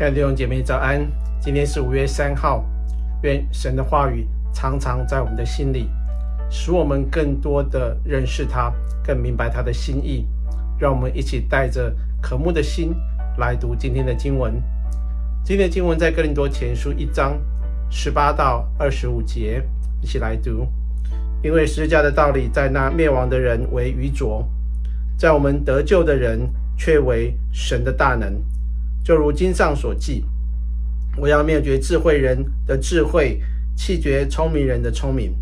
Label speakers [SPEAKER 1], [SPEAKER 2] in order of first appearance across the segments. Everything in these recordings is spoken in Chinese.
[SPEAKER 1] 亲爱的弟兄姐妹早安，今天是五月三号，愿神的话语常常在我们的心里，使我们更多的认识他，更明白他的心意。让我们一起带着渴慕的心来读今天的经文。今天的经文在哥林多前书一章十八到二十五节，一起来读。因为十字架的道理，在那灭亡的人为愚拙，在我们得救的人却为神的大能。就如经上所记，我要灭绝智慧人的智慧，弃绝聪明人的聪明。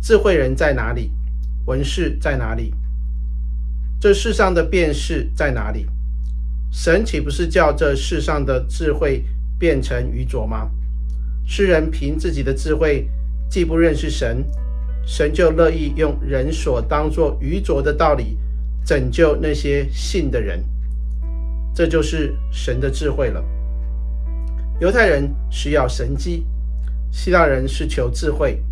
[SPEAKER 1] 智慧人在哪里？文士在哪里？这世上的辩士在哪里？神岂不是叫这世上的智慧变成愚拙吗？世人凭自己的智慧，既不认识神，神就乐意用人所当作愚拙的道理，拯救那些信的人。这就是神的智慧了。犹太人需要神迹，希腊人是求智慧，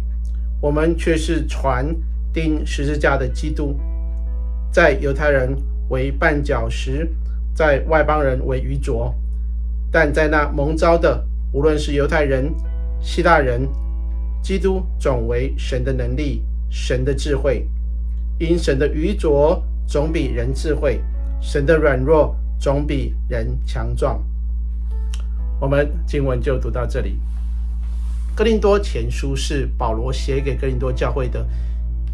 [SPEAKER 1] 我们却是传钉十字架的基督。在犹太人为绊脚石，在外邦人为愚拙，但在那蒙召的，无论是犹太人、希腊人，基督总为神的能力、神的智慧。因神的愚拙总比人智慧，神的软弱。总比人强壮。我们经文就读到这里。哥林多前书是保罗写给哥林多教会的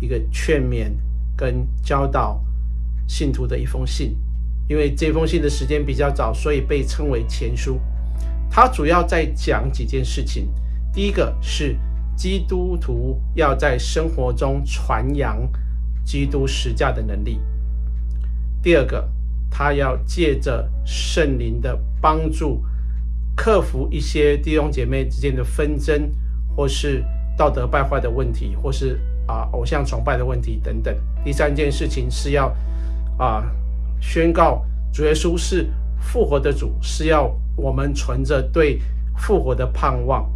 [SPEAKER 1] 一个劝勉跟教导信徒的一封信。因为这封信的时间比较早，所以被称为前书。他主要在讲几件事情。第一个是基督徒要在生活中传扬基督十架的能力。第二个。他要借着圣灵的帮助，克服一些弟兄姐妹之间的纷争，或是道德败坏的问题，或是啊偶像崇拜的问题等等。第三件事情是要啊宣告主耶稣是复活的主，是要我们存着对复活的盼望，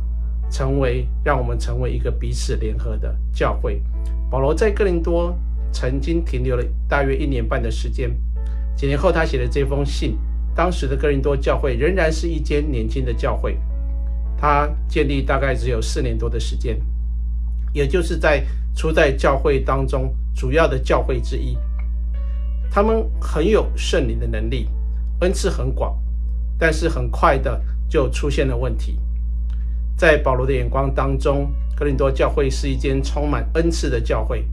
[SPEAKER 1] 成为让我们成为一个彼此联合的教会。保罗在哥林多曾经停留了大约一年半的时间。几年后，他写的这封信，当时的哥林多教会仍然是一间年轻的教会，他建立大概只有四年多的时间，也就是在初代教会当中主要的教会之一。他们很有圣灵的能力，恩赐很广，但是很快的就出现了问题。在保罗的眼光当中，哥林多教会是一间充满恩赐的教会，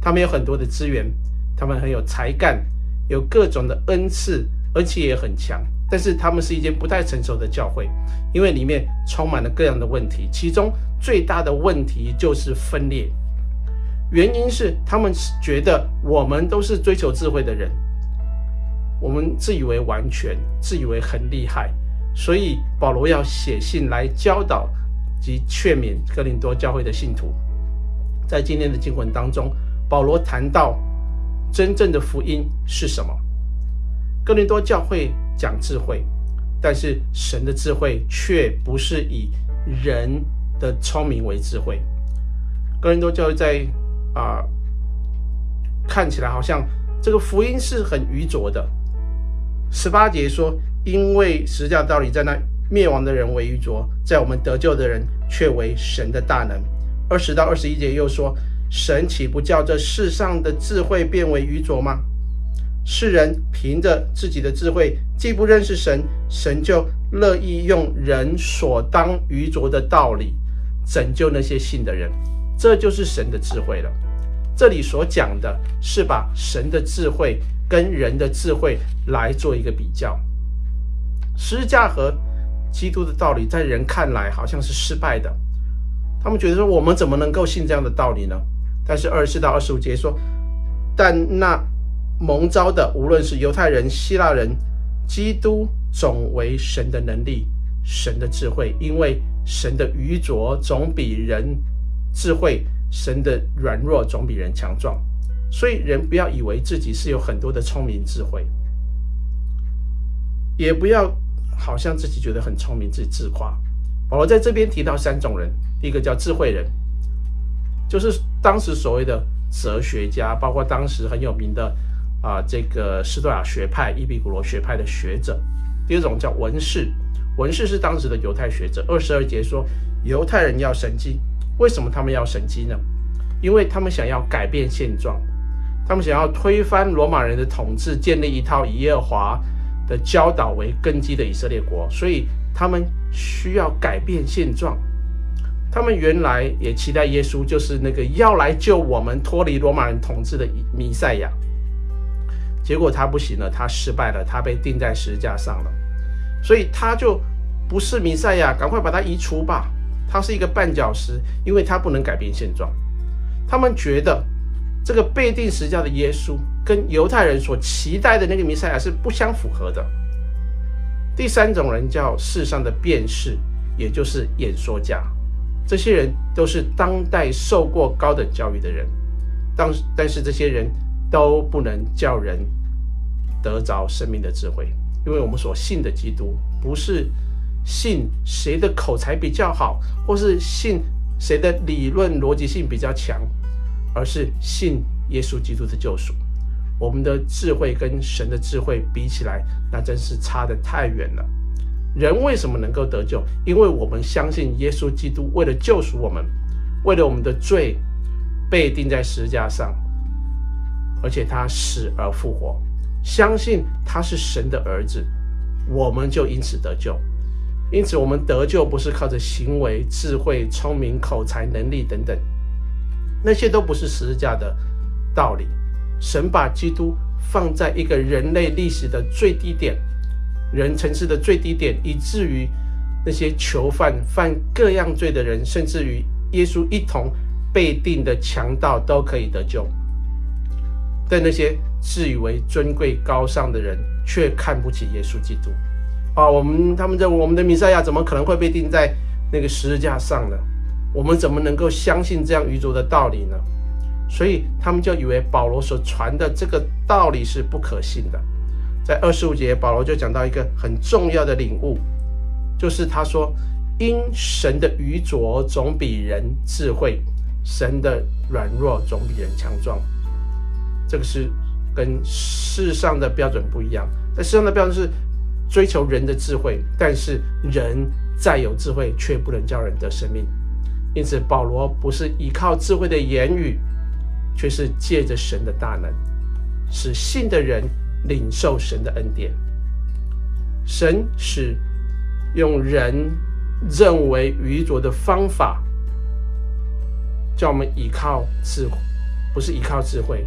[SPEAKER 1] 他们有很多的资源，他们很有才干。有各种的恩赐，而且也很强，但是他们是一间不太成熟的教会，因为里面充满了各样的问题，其中最大的问题就是分裂。原因是他们觉得我们都是追求智慧的人，我们自以为完全，自以为很厉害，所以保罗要写信来教导及劝勉哥林多教会的信徒。在今天的经文当中，保罗谈到。真正的福音是什么？哥林多教会讲智慧，但是神的智慧却不是以人的聪明为智慧。哥林多教会在啊、看起来好像这个福音是很愚拙的。十八节说，因为十字架道理在那灭亡的人为愚拙，在我们得救的人却为神的大能。二十到二十一节又说。神岂不叫这世上的智慧变为愚拙吗？世人凭着自己的智慧，既不认识神，神就乐意用人所当愚拙的道理，拯救那些信的人。这就是神的智慧了。这里所讲的是把神的智慧跟人的智慧来做一个比较。十字架和基督的道理，在人看来好像是失败的。他们觉得说，我们怎么能够信这样的道理呢？但是二十四到二十五节说，但那蒙召的，无论是犹太人、希腊人，基督总为神的能力、神的智慧，因为神的愚拙总比人智慧，神的软弱总比人强壮。所以人不要以为自己是有很多的聪明智慧，也不要好像自己觉得很聪明，自己自夸。保罗在这边提到三种人，第一个叫智慧人。就是当时所谓的哲学家，包括当时很有名的啊，这个斯多亚学派、伊比古罗学派的学者。第二种叫文士，文士是当时的犹太学者。二十二节说，犹太人要神机，为什么他们要神机呢？因为他们想要改变现状，他们想要推翻罗马人的统治，建立一套以耶和华的教导为根基的以色列国，所以他们需要改变现状。他们原来也期待耶稣就是那个要来救我们脱离罗马人统治的弥赛亚，结果他不行了，他失败了，他被钉在十字架上了，所以他就不是弥赛亚，赶快把他移除吧。他是一个绊脚石，因为他不能改变现状。他们觉得这个被钉十字架的耶稣跟犹太人所期待的那个弥赛亚是不相符合的。第三种人叫世上的辨士，也就是演说家。这些人都是当代受过高等教育的人，但但是这些人都不能叫人得着生命的智慧，因为我们所信的基督不是信谁的口才比较好，或是信谁的理论逻辑性比较强，而是信耶稣基督的救赎。我们的智慧跟神的智慧比起来，那真是差得太远了。人为什么能够得救？因为我们相信耶稣基督为了救赎我们，为了我们的罪被钉在十字架上，而且他死而复活，相信他是神的儿子，我们就因此得救。因此，我们得救不是靠着行为、智慧、聪明、口才、能力等等，那些都不是十字架的道理。神把基督放在一个人类历史的最低点。人层次的最低点，以至于那些囚犯、犯各样罪的人，甚至于耶稣一同被定的强盗都可以得救。但那些自以为尊贵高尚的人，却看不起耶稣基督。啊，我们他们认为我们的弥赛亚怎么可能会被钉在那个十字架上呢？我们怎么能够相信这样愚拙的道理呢？所以他们就以为保罗所传的这个道理是不可信的。在二十五节，保罗就讲到一个很重要的领悟，就是他说：“因神的愚拙总比人智慧，神的软弱总比人强壮。”这个是跟世上的标准不一样。在世上的标准是追求人的智慧，但是人再有智慧，却不能叫人得生命。因此，保罗不是依靠智慧的言语，却是借着神的大能，使信的人。领受神的恩典，神使用人认为愚拙的方法，叫我们依靠智慧，不是依靠智慧。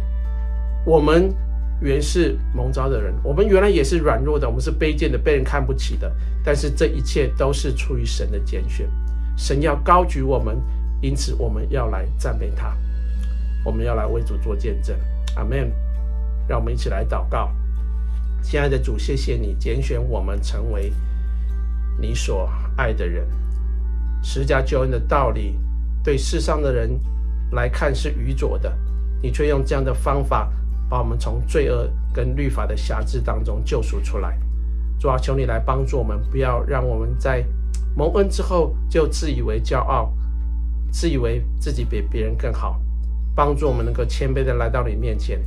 [SPEAKER 1] 我们原是蒙召的人，我们原来也是软弱的，我们是卑贱的，被人看不起的。但是这一切都是出于神的拣选，神要高举我们，因此我们要来赞美他，我们要来为主做见证。阿门。让我们一起来祷告。亲爱的主，谢谢你拣选我们成为你所爱的人。十架救恩的道理，对世上的人来看是愚拙的，你却用这样的方法把我们从罪恶跟律法的辖制当中救赎出来。主啊，求你来帮助我们，不要让我们在蒙恩之后就自以为骄傲，自以为自己比别人更好。帮助我们能够谦卑的来到你面前。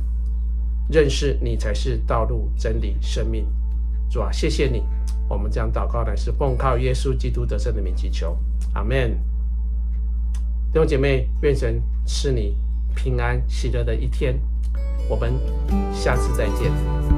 [SPEAKER 1] 认识你才是道路、真理、生命，主啊，谢谢你。我们这样祷告乃，是奉靠耶稣基督得胜的名祈求，阿门。弟兄姐妹，愿神赐你平安喜乐的一天。我们下次再见。